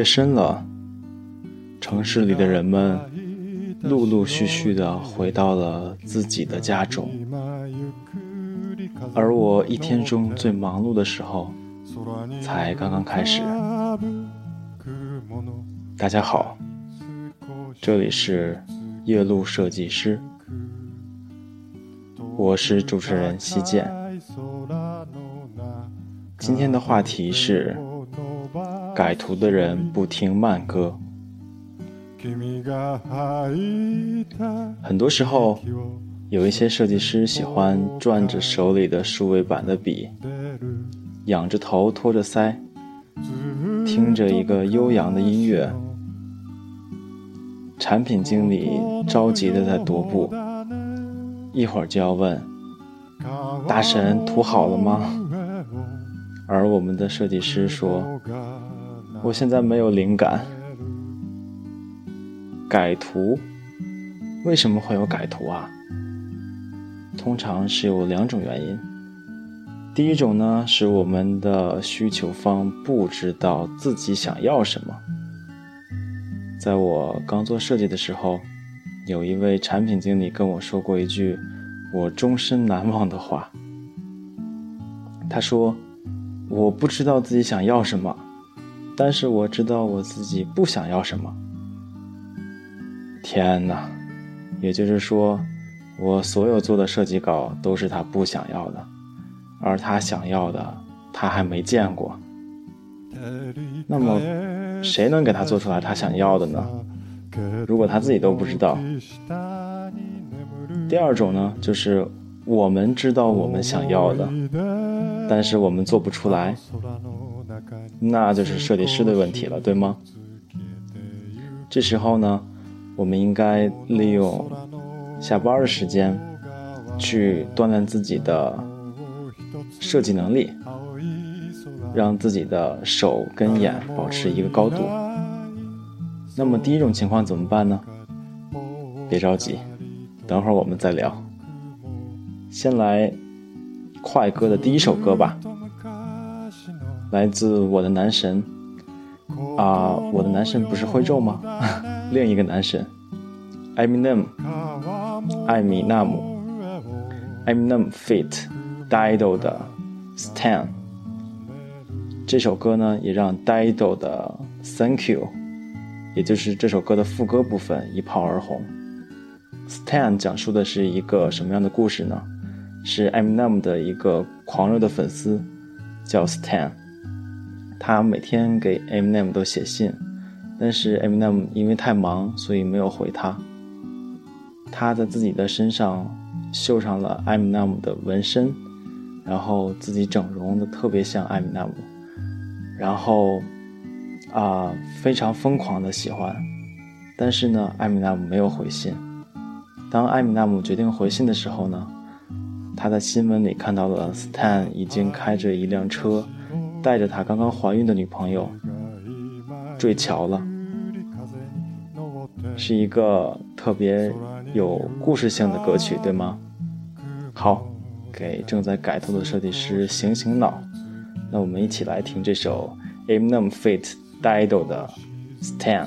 夜深了，城市里的人们陆陆续续的回到了自己的家中，而我一天中最忙碌的时候才刚刚开始。大家好，这里是夜路设计师，我是主持人西建。今天的话题是。改图的人不听慢歌。很多时候，有一些设计师喜欢转着手里的数位板的笔，仰着头托着腮，听着一个悠扬的音乐。产品经理着急的在踱步，一会儿就要问：“大神图好了吗？”而我们的设计师说。我现在没有灵感。改图，为什么会有改图啊？通常是有两种原因。第一种呢，是我们的需求方不知道自己想要什么。在我刚做设计的时候，有一位产品经理跟我说过一句我终身难忘的话。他说：“我不知道自己想要什么。”但是我知道我自己不想要什么。天哪，也就是说，我所有做的设计稿都是他不想要的，而他想要的他还没见过。那么，谁能给他做出来他想要的呢？如果他自己都不知道。第二种呢，就是我们知道我们想要的，但是我们做不出来。那就是设计师的问题了，对吗？这时候呢，我们应该利用下班的时间去锻炼自己的设计能力，让自己的手跟眼保持一个高度。那么第一种情况怎么办呢？别着急，等会儿我们再聊。先来快歌的第一首歌吧。来自我的男神啊，我的男神不是徽州吗？另一个男神，Eminem，艾米纳姆，Eminem feat. Dido 的 Stan。这首歌呢，也让 Dido 的 Thank You，也就是这首歌的副歌部分一炮而红。Stan 讲述的是一个什么样的故事呢？是 Eminem 的一个狂热的粉丝，叫 Stan。他每天给 Eminem 都写信，但是 Eminem 因为太忙，所以没有回他。他在自己的身上绣上了 Eminem 的纹身，然后自己整容的特别像 Eminem，然后啊非常疯狂的喜欢，但是呢，Eminem 没有回信。当 Eminem 决定回信的时候呢，他在新闻里看到了 Stan 已经开着一辆车。带着他刚刚怀孕的女朋友坠桥了，是一个特别有故事性的歌曲，对吗？好，给正在改头的设计师醒醒脑。那我们一起来听这首 Eminem feat. Dido 的 Stan。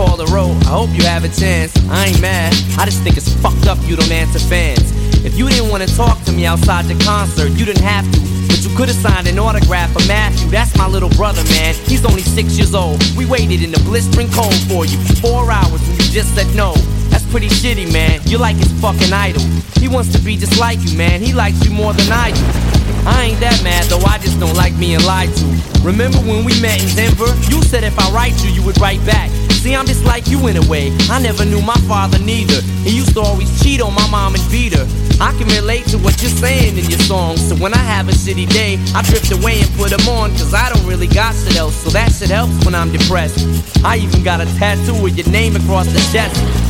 Road. I hope you have a chance. I ain't mad. I just think it's fucked up you don't answer fans. If you didn't want to talk to me outside the concert, you didn't have to. But you could've signed an autograph for Matthew. That's my little brother, man. He's only six years old. We waited in the blistering cold for you for four hours and you just said no. That's pretty shitty, man. You're like his fucking idol. He wants to be just like you, man. He likes you more than I do. I ain't that mad though, I just don't like being lied to. Remember when we met in Denver? You said if I write you, you would write back. See, I'm just like you in a way. I never knew my father neither. He used to always cheat on my mom and beat her. I can relate to what you're saying in your songs. So when I have a shitty day, I drift away and put them on. Cause I don't really got shit else. So that shit helps when I'm depressed. I even got a tattoo with your name across the chest.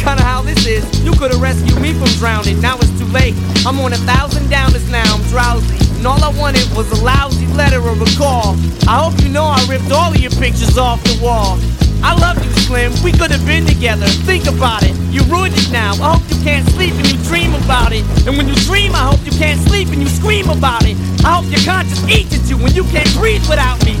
Kinda how this is. You could've rescued me from drowning, now it's too late. I'm on a thousand downers now, I'm drowsy. And all I wanted was a lousy letter or a call. I hope you know I ripped all of your pictures off the wall. I love you, Slim. We could have been together. Think about it. You ruined it now. I hope you can't sleep and you dream about it. And when you dream, I hope you can't sleep and you scream about it. I hope your conscience eats at you when you can't breathe without me.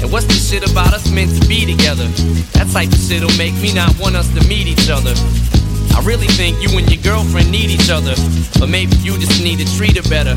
And what's this shit about us meant to be together? That type of shit'll make me not want us to meet each other. I really think you and your girlfriend need each other, but maybe you just need to treat her better.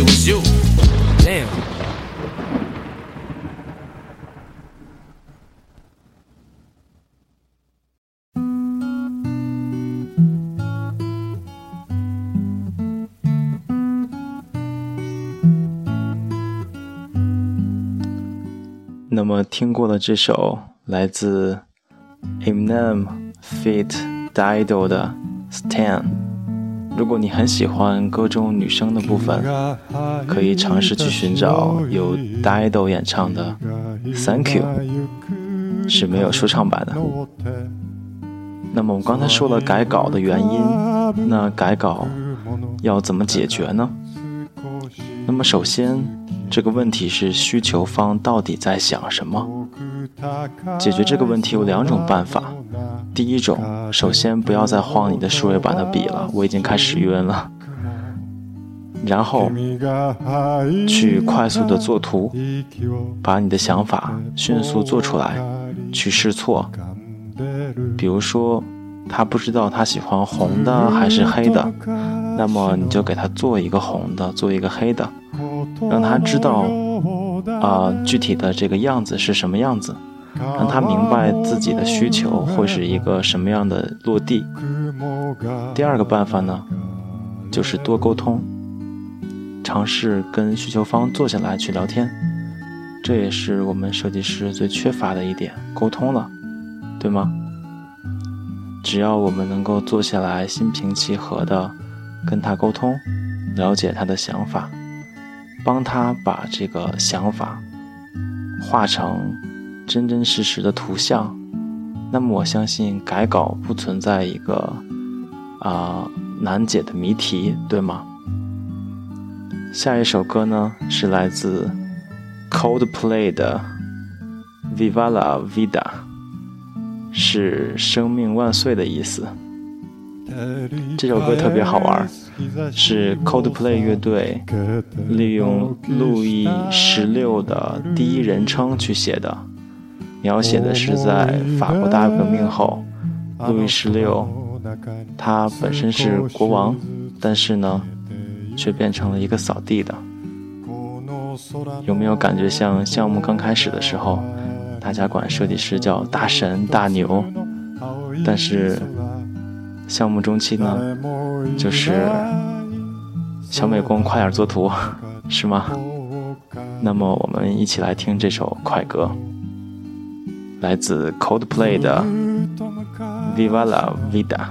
it was you. Damn. 那么听过了这首来自 Eminem feat. Dido 的 Stand 如果你很喜欢歌中女声的部分，可以尝试去寻找由 Dido 演唱的 Thank You，是没有说唱版的。那么我刚才说了改稿的原因，那改稿要怎么解决呢？那么首先。这个问题是需求方到底在想什么？解决这个问题有两种办法。第一种，首先不要再晃你的数位板的笔了，我已经开始晕了。然后去快速的做图，把你的想法迅速做出来，去试错。比如说，他不知道他喜欢红的还是黑的，那么你就给他做一个红的，做一个黑的。让他知道，啊，具体的这个样子是什么样子，让他明白自己的需求会是一个什么样的落地。第二个办法呢，就是多沟通，尝试跟需求方坐下来去聊天，这也是我们设计师最缺乏的一点，沟通了，对吗？只要我们能够坐下来，心平气和的跟他沟通，了解他的想法。帮他把这个想法画成真真实实的图像，那么我相信改稿不存在一个啊难解的谜题，对吗？下一首歌呢是来自 Coldplay 的《Viva la Vida》，是生命万岁的意思。这首歌特别好玩，是 Coldplay 乐队利用路易十六的第一人称去写的，描写的是在法国大革命后，路易十六他本身是国王，但是呢，却变成了一个扫地的。有没有感觉像项目刚开始的时候，大家管设计师叫大神大牛，但是。项目中期呢，就是小美工快点做图，是吗？那么我们一起来听这首快歌，来自 Coldplay 的《Viva la Vida》。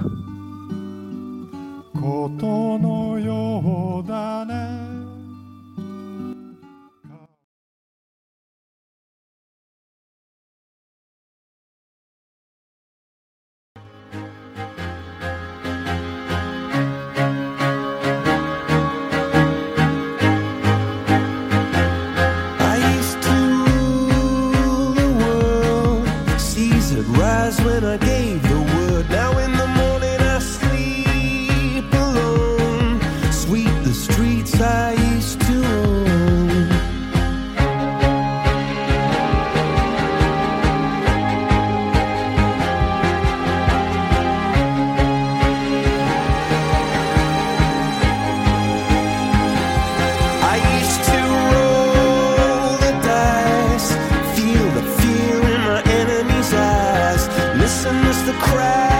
breath.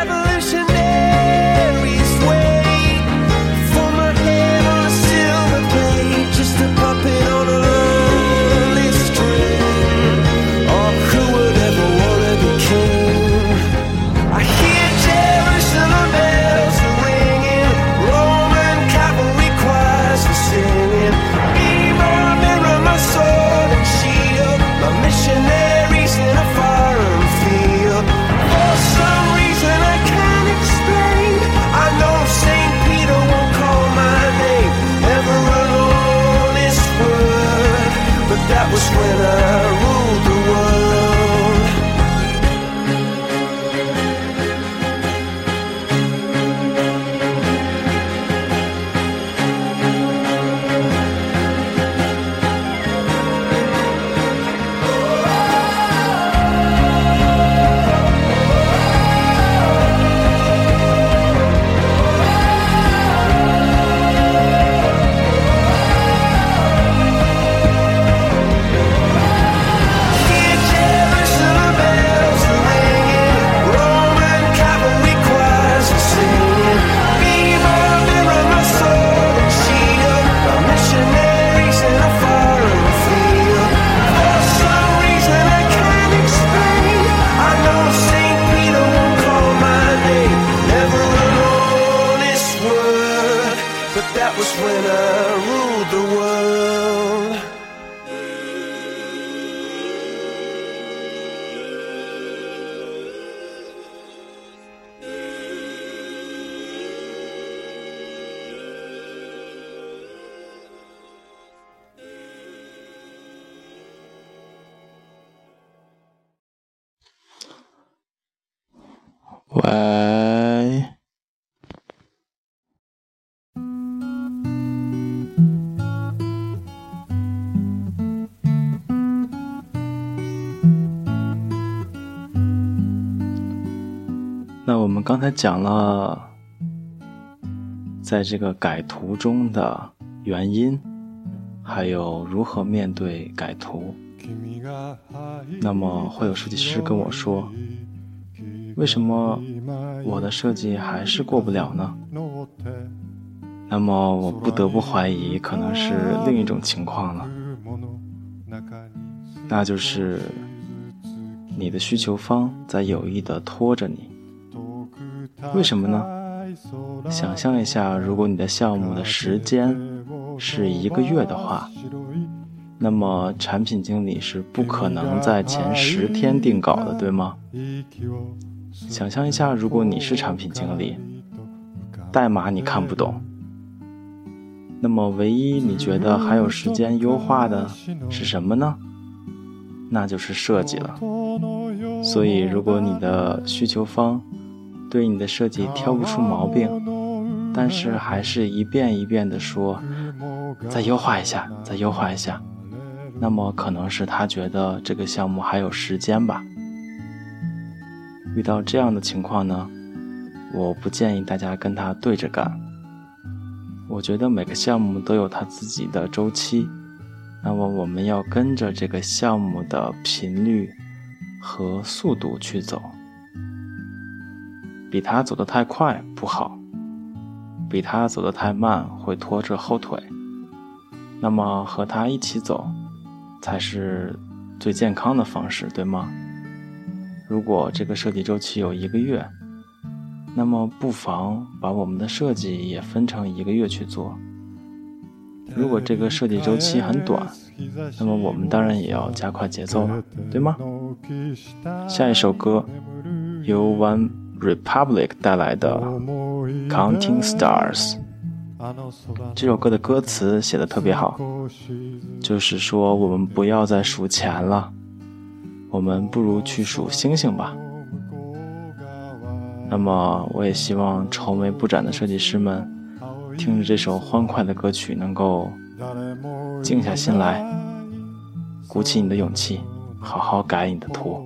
喂，那我们刚才讲了，在这个改图中的原因，还有如何面对改图。那么会有设计师跟我说，为什么我的设计还是过不了呢？那么我不得不怀疑，可能是另一种情况了，那就是你的需求方在有意的拖着你。为什么呢？想象一下，如果你的项目的时间是一个月的话，那么产品经理是不可能在前十天定稿的，对吗？想象一下，如果你是产品经理，代码你看不懂，那么唯一你觉得还有时间优化的是什么呢？那就是设计了。所以，如果你的需求方对你的设计挑不出毛病，但是还是一遍一遍的说，再优化一下，再优化一下，那么可能是他觉得这个项目还有时间吧。遇到这样的情况呢，我不建议大家跟他对着干。我觉得每个项目都有它自己的周期，那么我们要跟着这个项目的频率和速度去走。比他走得太快不好，比他走得太慢会拖着后腿。那么和他一起走，才是最健康的方式，对吗？如果这个设计周期有一个月那么不妨把我们的设计也分成一个月去做。如果这个设计周期很短那么我们当然也要加快节奏了对吗？下一首歌由 one republic 带来的 counting stars 这首歌的歌词写的特别好就是说我们不要再数钱了。我们不如去数星星吧。那么我也希望愁眉不展的设计师们听着这首欢快的歌曲能够静下心来鼓起你的勇气好好改你的图。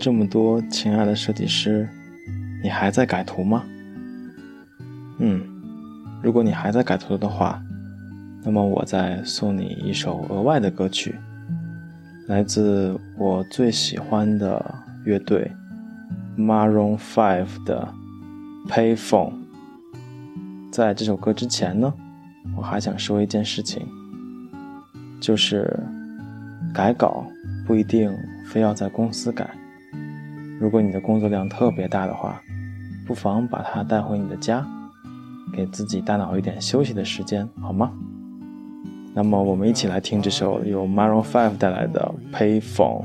这么多，亲爱的设计师，你还在改图吗？嗯，如果你还在改图的话，那么我再送你一首额外的歌曲，来自我最喜欢的乐队 Maroon Five 的《Payphone》。在这首歌之前呢，我还想说一件事情，就是改稿不一定非要在公司改。如果你的工作量特别大的话，不妨把它带回你的家，给自己大脑一点休息的时间，好吗？那么，我们一起来听这首由 Maroon Five 带来的《Payphone》。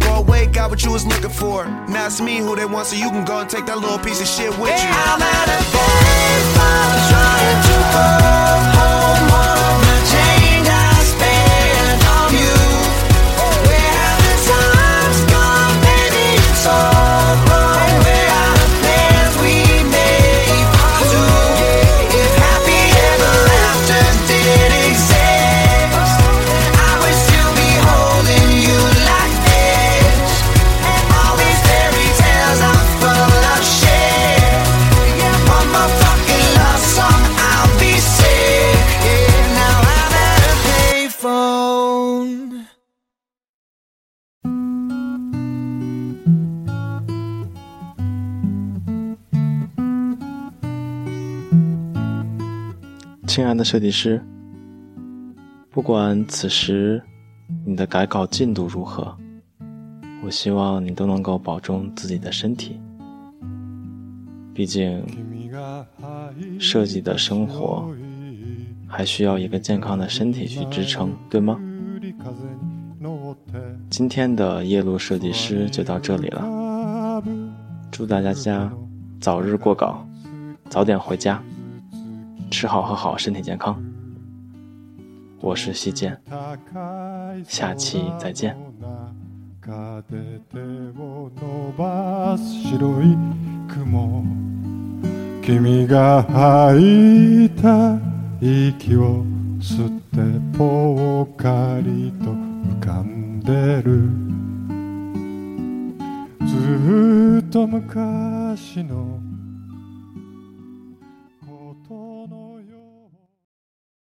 got what you was looking for. Now it's me who they want, so you can go and take that little piece of shit with you. I'm at a baseball trying to go home on my chain. 亲爱的设计师，不管此时你的改稿进度如何，我希望你都能够保重自己的身体。毕竟，设计的生活还需要一个健康的身体去支撑，对吗？今天的夜路设计师就到这里了，祝大家早日过稿，早点回家。吃好喝好，身体健康。我是西健，下期再见。君が吐いた息を吸ってぽっかりと浮かんでるずっと昔の